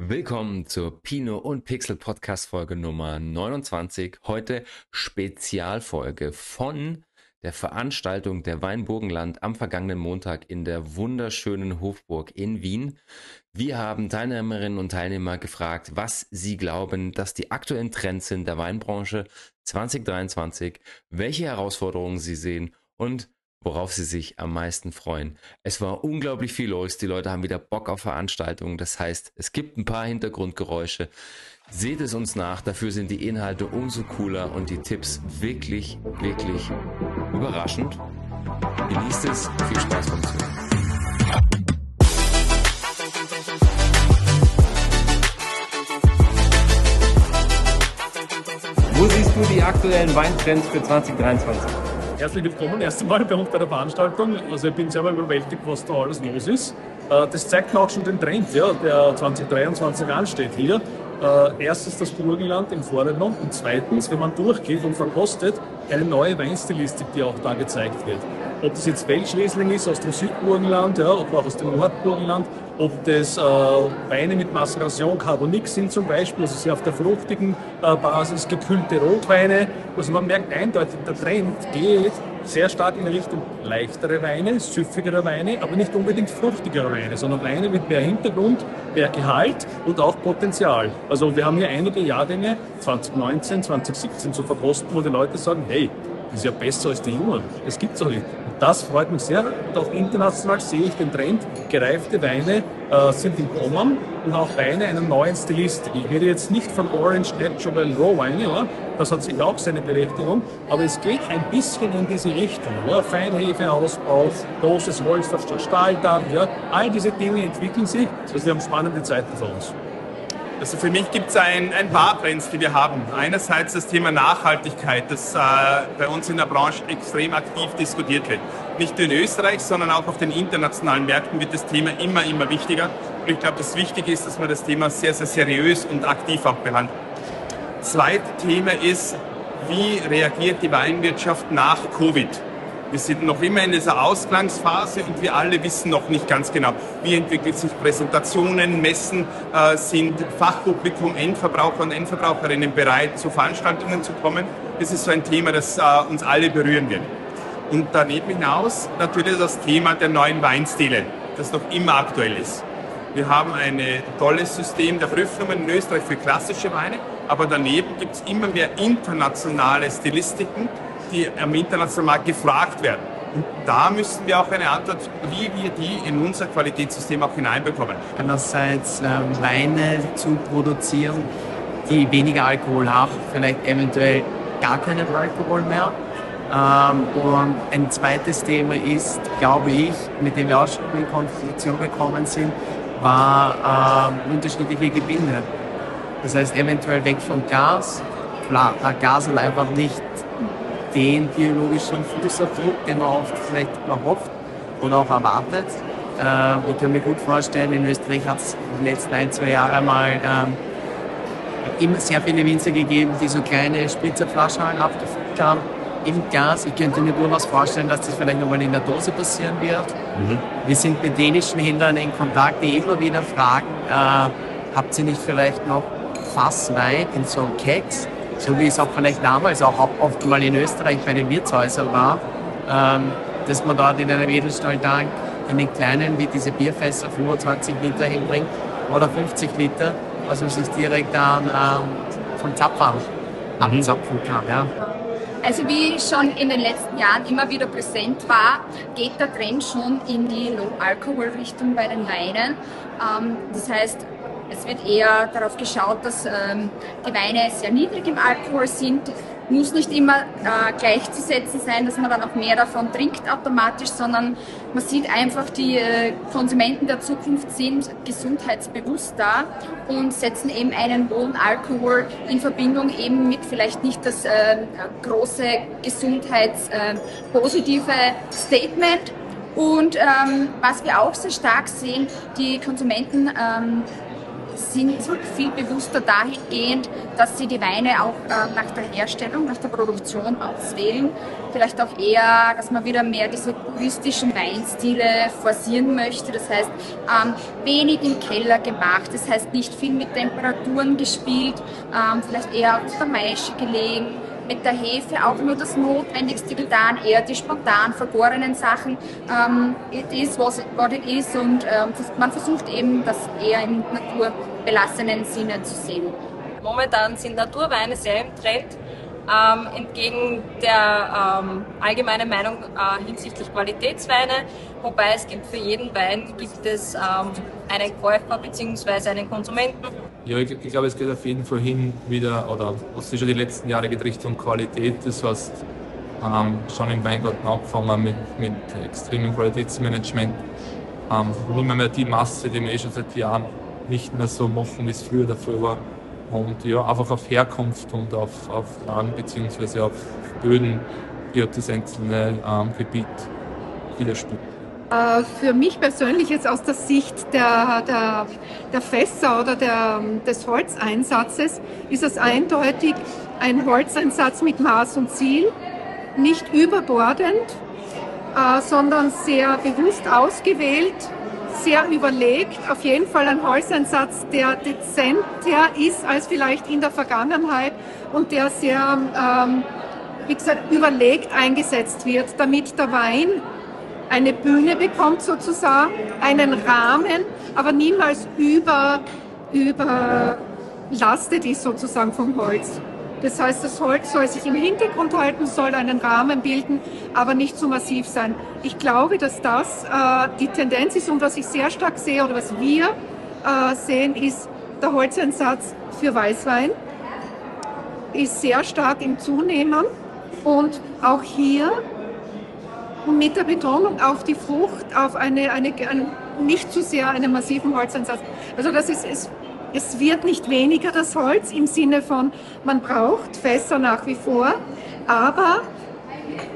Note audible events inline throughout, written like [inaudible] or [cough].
Willkommen zur Pino und Pixel Podcast Folge Nummer 29. Heute Spezialfolge von der Veranstaltung der Weinburgenland am vergangenen Montag in der wunderschönen Hofburg in Wien. Wir haben Teilnehmerinnen und Teilnehmer gefragt, was sie glauben, dass die aktuellen Trends sind der Weinbranche 2023, welche Herausforderungen sie sehen und worauf sie sich am meisten freuen. Es war unglaublich viel los. Die Leute haben wieder Bock auf Veranstaltungen. Das heißt, es gibt ein paar Hintergrundgeräusche. Seht es uns nach. Dafür sind die Inhalte umso cooler und die Tipps wirklich, wirklich überraschend. Genießt es. Viel Spaß beim Zuhören. Wo siehst du die aktuellen Weintrends für 2023? Herzlich willkommen erst einmal bei uns bei der Veranstaltung. Also ich bin selber überwältigt, was da alles los ist. Äh, das zeigt mir auch schon den Trend, ja, der 2023 ansteht hier. Äh, erstens das Burgenland im Vordergrund und zweitens, wenn man durchgeht und verkostet, eine neue Weinstilistik, die auch da gezeigt wird. Ob das jetzt Welschriesling ist aus dem Südburgenland, ja, oder auch aus dem Nordburgenland, ob das äh, Weine mit Maceration Carbonique sind zum Beispiel, also sehr auf der fruchtigen äh, Basis, gekühlte Rotweine. Also man merkt eindeutig, der Trend geht sehr stark in Richtung leichtere Weine, süffigere Weine, aber nicht unbedingt fruchtigere Weine, sondern Weine mit mehr Hintergrund, mehr Gehalt und auch Potenzial. Also wir haben hier einige Jahrgänge, 2019, 2017 zu verkosten, wo die Leute sagen, hey, das ist ja besser als die Jungen. Das gibt's doch nicht. Das freut mich sehr. Und auch international sehe ich den Trend, gereifte Weine äh, sind im Kommen und auch Weine einer neuen Stilistik. Ich rede jetzt nicht von Orange Natural Raw Weine, ja? das hat sich auch seine Berechtigung, aber es geht ein bisschen in diese Richtung. Ja? Feinhefeausbau, großes Holz, Stahldach, ja? all diese Dinge entwickeln sich. Also wir haben spannende Zeiten vor uns. Also für mich gibt es ein, ein paar Trends, die wir haben. Einerseits das Thema Nachhaltigkeit, das äh, bei uns in der Branche extrem aktiv diskutiert wird. Nicht nur in Österreich, sondern auch auf den internationalen Märkten wird das Thema immer, immer wichtiger. Und ich glaube, das Wichtige ist, dass man das Thema sehr, sehr seriös und aktiv auch behandelt. Zweites Thema ist, wie reagiert die Weinwirtschaft nach Covid? Wir sind noch immer in dieser Ausgangsphase und wir alle wissen noch nicht ganz genau, wie entwickelt sich Präsentationen, Messen, äh, sind Fachpublikum, Endverbraucher und Endverbraucherinnen bereit, zu Veranstaltungen zu kommen. Das ist so ein Thema, das äh, uns alle berühren wird. Und daneben hinaus natürlich das Thema der neuen Weinstile, das noch immer aktuell ist. Wir haben ein tolles System der Prüfnummern in Österreich für klassische Weine, aber daneben gibt es immer mehr internationale Stilistiken, die am internationalen Markt gefragt werden. Und da müssen wir auch eine Antwort, wie wir die in unser Qualitätssystem auch hineinbekommen. Einerseits ähm, Weine zu produzieren, die weniger Alkohol haben, vielleicht eventuell gar keinen Alkohol mehr. Ähm, und ein zweites Thema ist, glaube ich, mit dem wir auch schon in Konfliktion gekommen sind, war ähm, unterschiedliche Gebinde. Das heißt, eventuell weg von Gas. Klar, Gas hat einfach nicht den biologischen Fußabdruck, den man oft vielleicht erhofft oder auch erwartet. Äh, ich kann mir gut vorstellen, in Österreich hat es in den letzten ein, zwei Jahren mal ähm, immer sehr viele Winzer gegeben, die so kleine Spritzerflaschen abgefüllt haben im Glas. Ich könnte mir durchaus vorstellen, dass das vielleicht nochmal in der Dose passieren wird. Mhm. Wir sind mit dänischen Händlern in Kontakt, die immer wieder fragen, äh, habt ihr nicht vielleicht noch Fasswein in so einem Keks? So wie es auch vielleicht damals auch oft mal in Österreich bei den Wirtshäusern war, ähm, dass man dort in einem Edelstahltank in den kleinen, wie diese Bierfässer, 25 Liter hinbringt oder 50 Liter, was man sich direkt dann ähm, vom Zapfen mhm. abzapfen kann. Ja. Also wie schon in den letzten Jahren immer wieder präsent war, geht der Trend schon in die Low-Alcohol-Richtung bei den Weinen. Ähm, das heißt, es wird eher darauf geschaut, dass ähm, die Weine sehr niedrig im Alkohol sind. Muss nicht immer äh, gleichzusetzen sein, dass man dann auch mehr davon trinkt automatisch, sondern man sieht einfach, die äh, Konsumenten der Zukunft sind gesundheitsbewusst da und setzen eben einen hohen Alkohol in Verbindung eben mit vielleicht nicht das äh, große gesundheitspositive äh, Statement. Und ähm, was wir auch sehr stark sehen, die Konsumenten ähm, sind viel bewusster dahingehend, dass sie die Weine auch äh, nach der Herstellung, nach der Produktion auswählen. Vielleicht auch eher, dass man wieder mehr diese puristischen Weinstile forcieren möchte. Das heißt, ähm, wenig im Keller gemacht. Das heißt, nicht viel mit Temperaturen gespielt, ähm, vielleicht eher auf der Maische gelegen mit der Hefe auch nur das Notwendigste getan, eher die spontan vergorenen Sachen. Ähm, it is what it is und ähm, man versucht eben das eher im naturbelassenen Sinne zu sehen. Momentan sind Naturweine sehr im Trend. Ähm, entgegen der ähm, allgemeinen Meinung äh, hinsichtlich Qualitätsweine, wobei es gibt für jeden Wein gibt es ähm, einen Käufer bzw. einen Konsumenten. Ja, ich, ich, glaube, es geht auf jeden Fall hin wieder, oder was sich schon die letzten Jahre geht, Richtung Qualität. Das heißt, ähm, schon im Weingarten angefangen mit, mit extremem Qualitätsmanagement. Ähm, nicht mehr, mehr die Masse, die wir eh schon seit Jahren nicht mehr so machen, wie es früher dafür war und ja, einfach auf Herkunft und auf, auf Land bzw. auf Böden wird das einzelne ähm, Gebiet widerspiegelt. Äh, für mich persönlich jetzt aus der Sicht der, der, der Fässer oder der, des Holzeinsatzes ist es eindeutig ein Holzeinsatz mit Maß und Ziel, nicht überbordend, äh, sondern sehr bewusst ausgewählt sehr überlegt, auf jeden Fall ein Holzeinsatz, der dezenter ist als vielleicht in der Vergangenheit und der sehr, ähm, wie gesagt, überlegt eingesetzt wird, damit der Wein eine Bühne bekommt sozusagen, einen Rahmen, aber niemals über, überlastet ist sozusagen vom Holz. Das heißt, das Holz soll sich im Hintergrund halten, soll einen Rahmen bilden, aber nicht zu massiv sein. Ich glaube, dass das äh, die Tendenz ist und was ich sehr stark sehe oder was wir äh, sehen, ist der Holzeinsatz für Weißwein ist sehr stark im Zunehmen und auch hier mit der Betonung auf die Frucht, auf eine, eine, eine nicht zu sehr einen massiven Holzeinsatz. Also das ist, ist es wird nicht weniger das Holz im Sinne von, man braucht Fässer nach wie vor, aber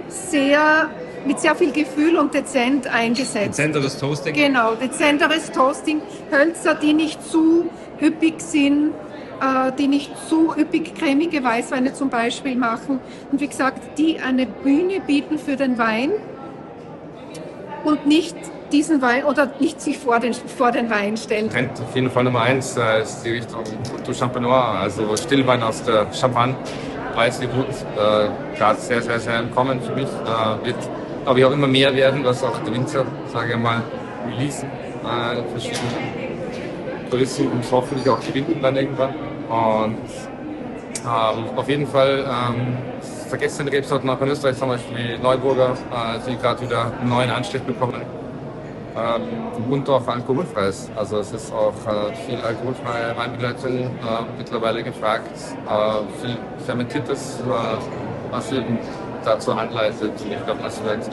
sehr, mit sehr viel Gefühl und dezent eingesetzt. Dezenteres Toasting? Genau, dezenteres Toasting. Hölzer, die nicht zu üppig sind, äh, die nicht zu üppig cremige Weißweine zum Beispiel machen. Und wie gesagt, die eine Bühne bieten für den Wein und nicht diesen Wein oder nicht sich vor den, vor den Wein stellen. Trend auf jeden Fall Nummer eins äh, ist die Richtung du Champenois, also Stillwein aus der Champagne. Weißgebrut, äh, gerade sehr, sehr, sehr im Kommen für mich. Äh, wird, glaube ich, auch immer mehr werden, was auch der Winzer, sage ich mal, releasen. Äh, verschiedene Touristen und hoffentlich auch gewinnen dann irgendwann. Und ähm, auf jeden Fall ähm, vergessene Rebsorten auch in Österreich, zum Beispiel Neuburger, äh, die gerade wieder einen neuen Anstrich bekommen ähm, und auch alkoholfreies. Also es ist auch äh, viel alkoholfreie Weinbegleitung äh, mittlerweile gefragt, äh, viel fermentiertes, äh, was eben dazu anleitet. Ich glaube, das wird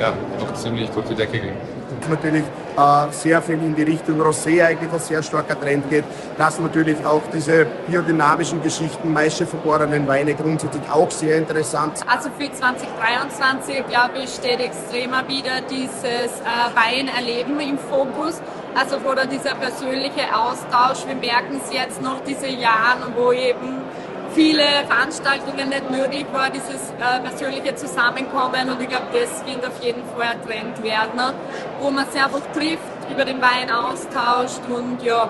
ja, noch ziemlich durch die Decke gehen natürlich äh, sehr viel in die Richtung Rosé eigentlich ein sehr starker Trend geht, dass natürlich auch diese biodynamischen Geschichten, Maische vergorenen Weine grundsätzlich auch sehr interessant. Also für 2023, glaube ich, steht extremer wieder dieses äh, Weinerleben im Fokus. Also wo da dieser persönliche Austausch, wir merken es jetzt noch diese Jahre, wo eben viele Veranstaltungen nicht möglich war, dieses äh, persönliche Zusammenkommen und ich glaube, das wird auf jeden Fall ein Trend werden, wo man sich einfach trifft, über den Wein austauscht und ja,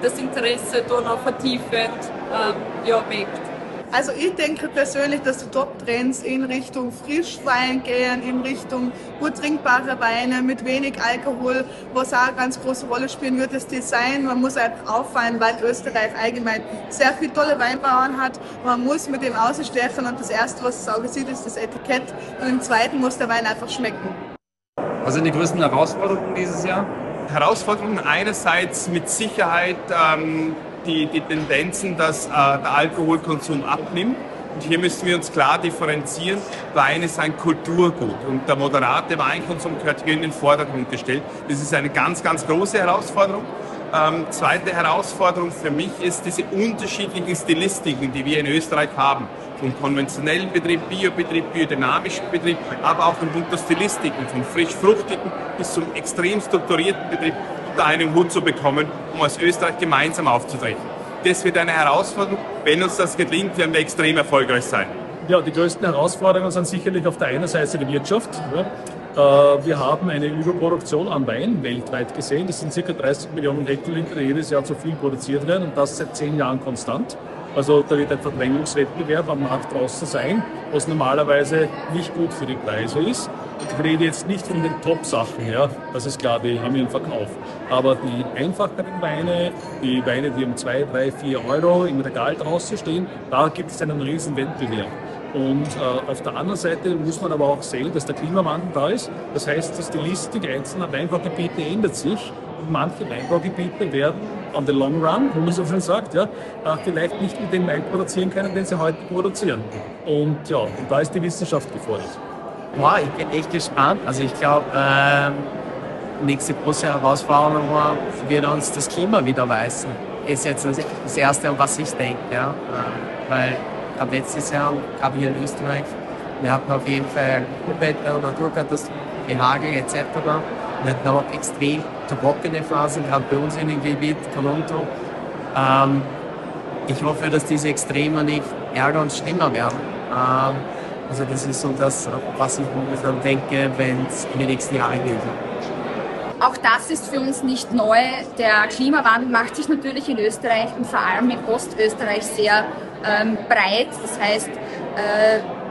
das Interesse da noch vertiefend äh, ja, weckt. Also ich denke persönlich, dass die Top-Trends in Richtung Frischwein gehen, in Richtung gut trinkbare Weine mit wenig Alkohol, was auch eine ganz große Rolle spielen wird, das Design. Man muss einfach auffallen, weil Österreich allgemein sehr viele tolle Weinbauern hat. Man muss mit dem ausstechen und das Erste, was das Auge sieht, ist das Etikett und im Zweiten muss der Wein einfach schmecken. Was sind die größten Herausforderungen dieses Jahr? Herausforderungen einerseits mit Sicherheit ähm, die, die Tendenzen, dass äh, der Alkoholkonsum abnimmt. Und hier müssen wir uns klar differenzieren. Wein ist ein Kulturgut und der moderate Weinkonsum gehört hier in den Vordergrund gestellt. Das ist eine ganz, ganz große Herausforderung. Ähm, zweite Herausforderung für mich ist diese unterschiedlichen Stilistiken, die wir in Österreich haben. Vom konventionellen Betrieb, Biobetrieb, biodynamischen Betrieb, aber auch von bunter Stilistiken, von frisch-fruchtigen bis zum extrem strukturierten Betrieb unter einen Hut zu bekommen, um als Österreich gemeinsam aufzutreten. Das wird eine Herausforderung. Wenn uns das gelingt, werden wir extrem erfolgreich sein. Ja, die größten Herausforderungen sind sicherlich auf der einen Seite die Wirtschaft. Äh, wir haben eine Überproduktion an Wein weltweit gesehen. Das sind ca. 30 Millionen Hektoliter, die jedes Jahr zu viel produziert werden und das seit zehn Jahren konstant. Also da wird ein Verdrängungswettbewerb am Markt draußen sein, was normalerweise nicht gut für die Preise ist. Ich rede jetzt nicht von den Top-Sachen, ja. Das ist klar, die haben ihren Verkauf. Aber die einfacheren Weine, die Weine, die um 2, 3, 4 Euro im Regal draußen stehen, da gibt es einen riesen Wettbewerb. Und äh, auf der anderen Seite muss man aber auch sehen, dass der Klimawandel da ist. Das heißt, dass die Listik einzelner Weinbaugebiete ändert sich. Manche Weinbaugebiete werden on the long run, wie man so schön sagt, ja, äh, vielleicht nicht mit dem Wein produzieren können, den sie heute produzieren. Und ja, und da ist die Wissenschaft gefordert. Boah, ich bin echt gespannt. Also ich glaube, ähm, nächste große Herausforderung wird uns das Klima wieder weisen. Ist jetzt das Erste, an was ich denke. Ja? Äh, weil ab letztes Jahr, gerade hier in Österreich, wir hatten auf jeden Fall und Naturkatastrophen, Hagel etc. Wir hatten auch extrem trockene Phasen, gerade bei uns in dem Gebiet, Toronto. Ähm, ich hoffe, dass diese Extreme nicht ärger und schlimmer werden. Ähm, also das ist so das, was ich momentan denke, wenn es in den nächsten Jahren geht. Auch das ist für uns nicht neu. Der Klimawandel macht sich natürlich in Österreich und vor allem in Ostösterreich sehr ähm, breit. Das heißt, äh,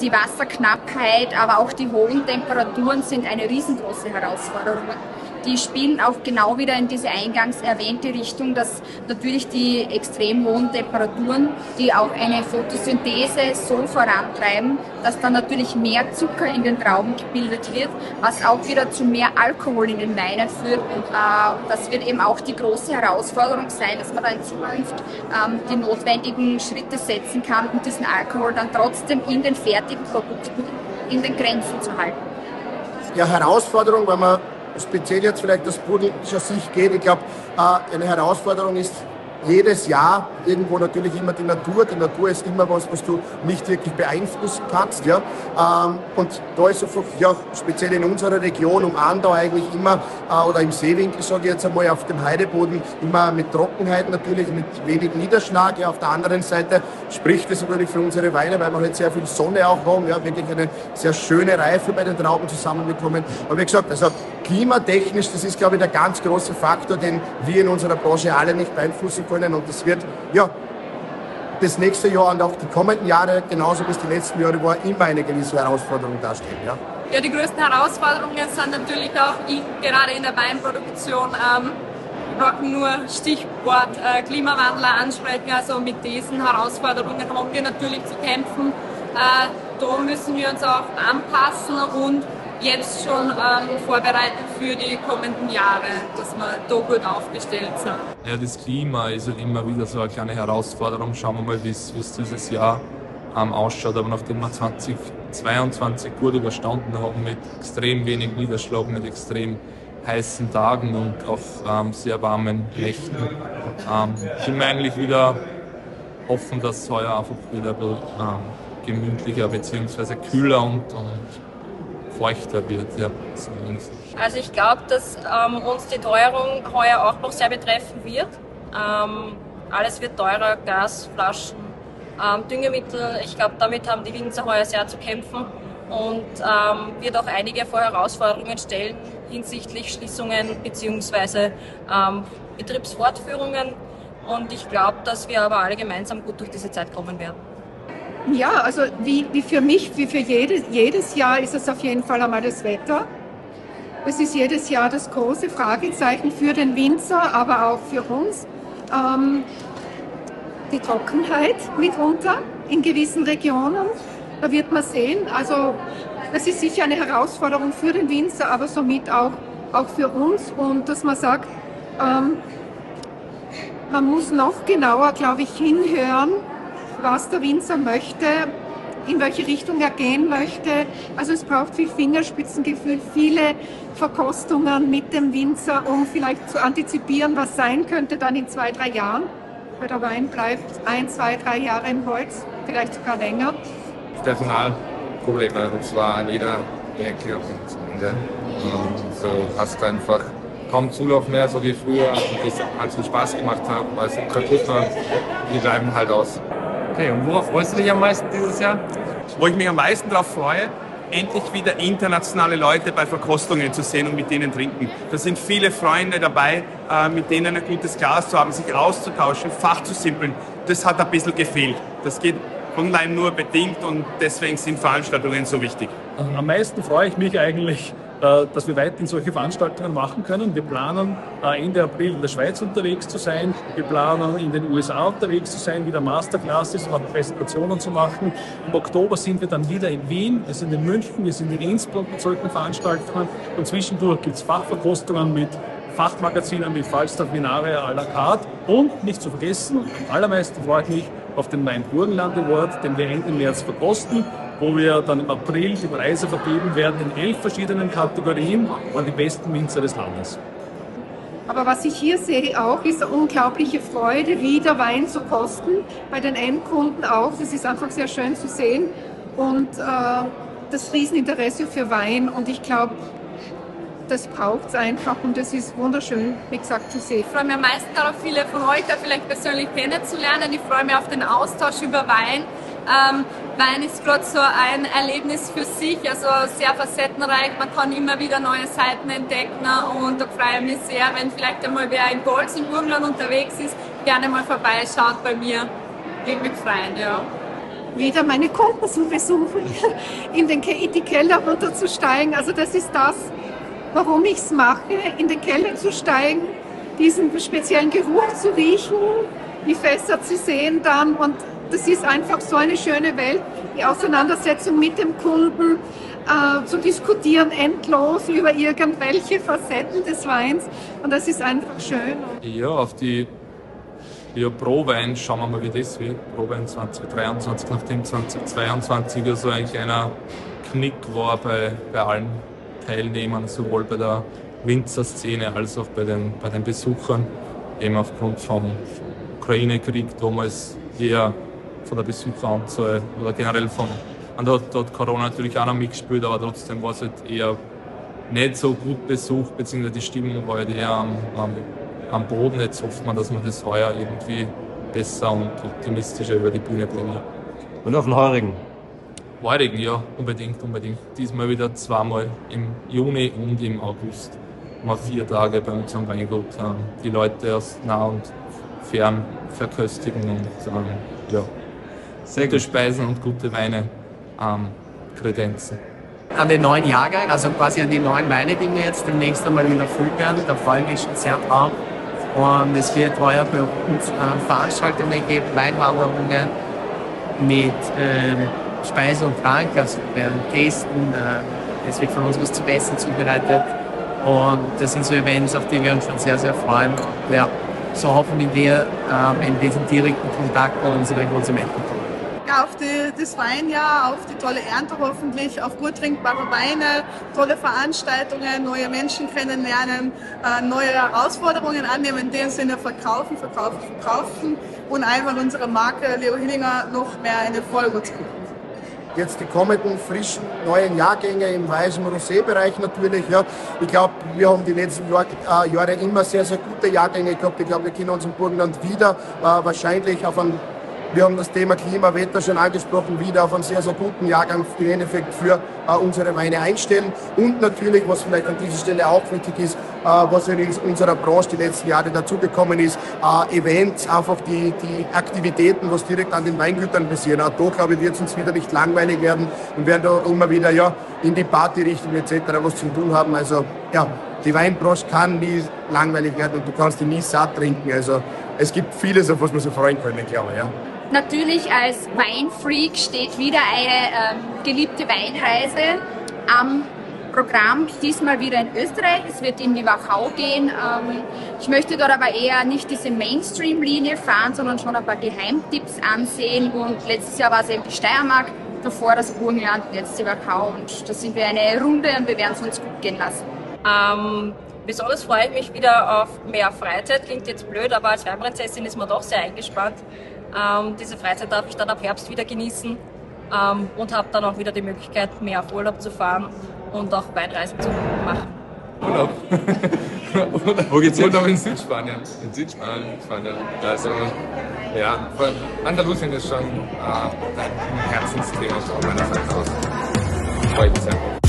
die Wasserknappheit, aber auch die hohen Temperaturen sind eine riesengroße Herausforderung die spielen auch genau wieder in diese eingangs erwähnte Richtung, dass natürlich die extrem hohen Temperaturen, die auch eine Photosynthese so vorantreiben, dass dann natürlich mehr Zucker in den Trauben gebildet wird, was auch wieder zu mehr Alkohol in den Weinen führt. Äh, das wird eben auch die große Herausforderung sein, dass man da in Zukunft ähm, die notwendigen Schritte setzen kann, um diesen Alkohol dann trotzdem in den fertigen Produkten in den Grenzen zu halten. Ja, Herausforderung, weil man speziell jetzt vielleicht das politischer Sicht geht. Ich glaube, äh, eine Herausforderung ist jedes Jahr irgendwo natürlich immer die Natur. Die Natur ist immer was, was du nicht wirklich beeinflussen kannst. Ja? Ähm, und da ist einfach, ja, speziell in unserer Region um Andau eigentlich immer, äh, oder im Seewinkel sage ich jetzt einmal, auf dem Heideboden immer mit Trockenheit natürlich, mit wenig Niederschlag. Ja, auf der anderen Seite spricht es natürlich für unsere Weine, weil wir halt sehr viel Sonne auch haben, ja, wirklich eine sehr schöne Reife bei den Trauben zusammenbekommen. Aber wie gesagt, also klimatechnisch, das ist glaube ich der ganz große Faktor, den wir in unserer Branche alle nicht beeinflussen können und das wird, ja, das nächste Jahr und auch die kommenden Jahre, genauso wie es die letzten Jahre war, immer eine gewisse Herausforderung darstellen. Ja, ja die größten Herausforderungen sind natürlich auch in, gerade in der Weinproduktion. Ähm, wir nur Stichwort äh, Klimawandel ansprechen. Also mit diesen Herausforderungen haben wir natürlich zu kämpfen. Äh, da müssen wir uns auch anpassen und jetzt schon ähm, vorbereiten für die kommenden Jahre, dass wir da gut aufgestellt sind. Ja, das Klima ist halt immer wieder so eine kleine Herausforderung. Schauen wir mal, wie es dieses Jahr ähm, ausschaut. Aber nachdem wir 2022 gut überstanden haben mit extrem wenig Niederschlag, mit extrem heißen Tagen und auch ähm, sehr warmen Nächten, ähm, sind wir eigentlich wieder hoffen, dass es heuer einfach wieder ein bisschen ähm, gemütlicher bzw. kühler und, und feuchter wird. Ja. Also ich glaube, dass ähm, uns die Teuerung heuer auch noch sehr betreffen wird. Ähm, alles wird teurer, Gas, Flaschen, ähm, Düngemittel. Ich glaube, damit haben die Winzer heuer sehr zu kämpfen und ähm, wird auch einige vor Herausforderungen stellen hinsichtlich Schließungen bzw. Ähm, Betriebsfortführungen. Und ich glaube, dass wir aber alle gemeinsam gut durch diese Zeit kommen werden. Ja, also wie, wie für mich, wie für jedes, jedes Jahr ist es auf jeden Fall einmal das Wetter. Es ist jedes Jahr das große Fragezeichen für den Winzer, aber auch für uns. Ähm, die Trockenheit mitunter in gewissen Regionen. Da wird man sehen. Also das ist sicher eine Herausforderung für den Winzer, aber somit auch, auch für uns. Und dass man sagt, ähm, man muss noch genauer, glaube ich, hinhören, was der Winzer möchte, in welche Richtung er gehen möchte. Also es braucht viel Fingerspitzengefühl, viele Verkostungen mit dem Winzer, um vielleicht zu antizipieren, was sein könnte dann in zwei, drei Jahren. Weil der Wein bleibt ein, zwei, drei Jahre im Holz, vielleicht sogar länger. Personalprobleme, und zwar an jeder Ecke und Ende. Und so hast du einfach kaum Zulauf mehr, so wie früher, und das halt so Spaß gemacht hat, weil es kaputt war, die bleiben halt aus. Okay, und worauf freust du dich am meisten dieses Jahr? Wo ich mich am meisten darauf freue, endlich wieder internationale Leute bei Verkostungen zu sehen und mit denen trinken. Da sind viele Freunde dabei, äh, mit denen ein gutes Glas zu haben, sich auszutauschen, Fach zu simpeln. Das hat ein bisschen gefehlt. Das geht online nur bedingt und deswegen sind Veranstaltungen so wichtig. Am meisten freue ich mich eigentlich, äh, dass wir weiterhin solche Veranstaltungen machen können. Wir planen äh, Ende April in der Schweiz unterwegs zu sein. Wir planen in den USA unterwegs zu sein, wieder Masterclasses und Präsentationen zu machen. Im Oktober sind wir dann wieder in Wien, wir sind in München, wir sind in Innsbruck mit solchen Veranstaltungen und zwischendurch gibt es Fachverkostungen mit Fachmagazinen wie Falstaff Vinare à la carte und nicht zu vergessen, am allermeisten freue ich mich auf den Main-Burgenland Award, den wir Ende März verkosten, wo wir dann im April die Preise vergeben werden in elf verschiedenen Kategorien an die besten Winzer des Landes. Aber was ich hier sehe auch, ist eine unglaubliche Freude, wieder Wein zu kosten, bei den Endkunden auch. Das ist einfach sehr schön zu sehen und äh, das Rieseninteresse für Wein und ich glaube, das braucht es einfach und es ist wunderschön, wie gesagt, zu sehen. Ich freue mich am meisten darauf, viele von euch da vielleicht persönlich kennenzulernen. Ich freue mich auf den Austausch über Wein. Ähm, Wein ist gerade so ein Erlebnis für sich, also sehr facettenreich. Man kann immer wieder neue Seiten entdecken und da freue ich mich sehr, wenn vielleicht einmal wer in Golz im Burgenland unterwegs ist, gerne mal vorbeischaut bei mir. Würde mich freuen, ja wieder meine Kunden zu besuchen, [laughs] in den die Keller runterzusteigen. Also das ist das, warum ich es mache, in den Keller zu steigen, diesen speziellen Geruch zu riechen, die Fässer zu sehen dann und das ist einfach so eine schöne Welt, die Auseinandersetzung mit dem Kunden, äh, zu diskutieren endlos über irgendwelche Facetten des Weins und das ist einfach schön. Ja, auf die ja, Pro-Wein schauen wir mal, wie das wird. Pro-Wein 2023, nachdem 2022 ja so ein kleiner Knick war bei, bei allen Teilnehmern, sowohl bei der Winzerszene als auch bei den, bei den Besuchern, eben aufgrund vom Ukraine-Krieg damals eher von der Besucheranzahl oder generell von. Und da hat Corona natürlich auch noch mitgespielt, aber trotzdem war es halt eher nicht so gut besucht, beziehungsweise die Stimmung war halt eher am, am, am Boden. Jetzt hofft man, dass man das heuer irgendwie besser und optimistischer über die Bühne bringen. Und auf den Heurigen? Heurigen, ja, unbedingt, unbedingt. Diesmal wieder zweimal im Juni und im August. Mal vier Tage bei uns am Weingut. Ähm, die Leute aus nah und fern verköstigen und ähm, ja, sehr gute Speisen und gute Weine ähm, kredenzen. An den neuen Jahrgang, also quasi an die neuen Weine, die wir jetzt demnächst einmal wieder füllen werden, da freue ich mich schon sehr drauf. Und es wird heuer bei uns äh, Veranstaltungen geben, Weinwanderungen mit ähm, Speise und Trank, also werden testen, äh, es wird von uns was zu essen zubereitet. Und das sind so Events, auf die wir uns schon sehr, sehr freuen. Ja, so hoffen wir ähm, in diesen direkten Kontakt mit unseren Konsumenten kommen auf die, das Weinjahr, auf die tolle Ernte hoffentlich, auf gut trinkbare Weine, tolle Veranstaltungen, neue Menschen kennenlernen, äh, neue Herausforderungen annehmen, in dem Sinne verkaufen, verkaufen, verkaufen und einfach unsere Marke Leo Hillinger noch mehr eine Folge zu geben jetzt die kommenden frischen neuen Jahrgänge im weißen Rosé-Bereich natürlich. Ja. Ich glaube, wir haben die letzten Jahr, äh, Jahre immer sehr, sehr gute Jahrgänge gehabt. Ich glaube, wir können uns im Burgenland wieder äh, wahrscheinlich auf einen wir haben das Thema Klimawetter schon angesprochen, wieder auf einen sehr, sehr guten Jahrgang im Endeffekt für äh, unsere Weine einstellen. Und natürlich, was vielleicht an dieser Stelle auch wichtig ist, äh, was in unserer Branche die letzten Jahre dazugekommen ist, äh, Events, einfach die, die Aktivitäten, was direkt an den Weingütern passieren. Auch da, glaube ich, wird es uns wieder nicht langweilig werden und werden da immer wieder ja, in die Partyrichtung etc. was zu tun haben. Also ja, die Weinbranche kann nie langweilig werden und du kannst die nie satt trinken. Also es gibt vieles, auf was man sich freuen können, glaube ich. Ja. Natürlich als Weinfreak steht wieder eine ähm, geliebte Weinreise am Programm, diesmal wieder in Österreich. Es wird in die Wachau gehen. Ähm, ich möchte dort aber eher nicht diese Mainstream-Linie fahren, sondern schon ein paar Geheimtipps ansehen. Und letztes Jahr war es eben die Steiermark, davor das Burgenland, jetzt die Wachau. Und da sind wir eine Runde und wir werden es uns gut gehen lassen. Ähm, besonders freue ich mich wieder auf mehr Freizeit. Klingt jetzt blöd, aber als Weinprinzessin ist man doch sehr eingespannt. Ähm, diese Freizeit darf ich dann ab Herbst wieder genießen ähm, und habe dann auch wieder die Möglichkeit, mehr auf Urlaub zu fahren und auch Weinreisen zu machen. Urlaub. [laughs] Wo geht's hin? Urlaub in Südspanien. In Südspanien. Spanien. Also, ja, Andalusien ist schon äh, ein Herzensthema von meiner Seite aus. Freut mich sehr.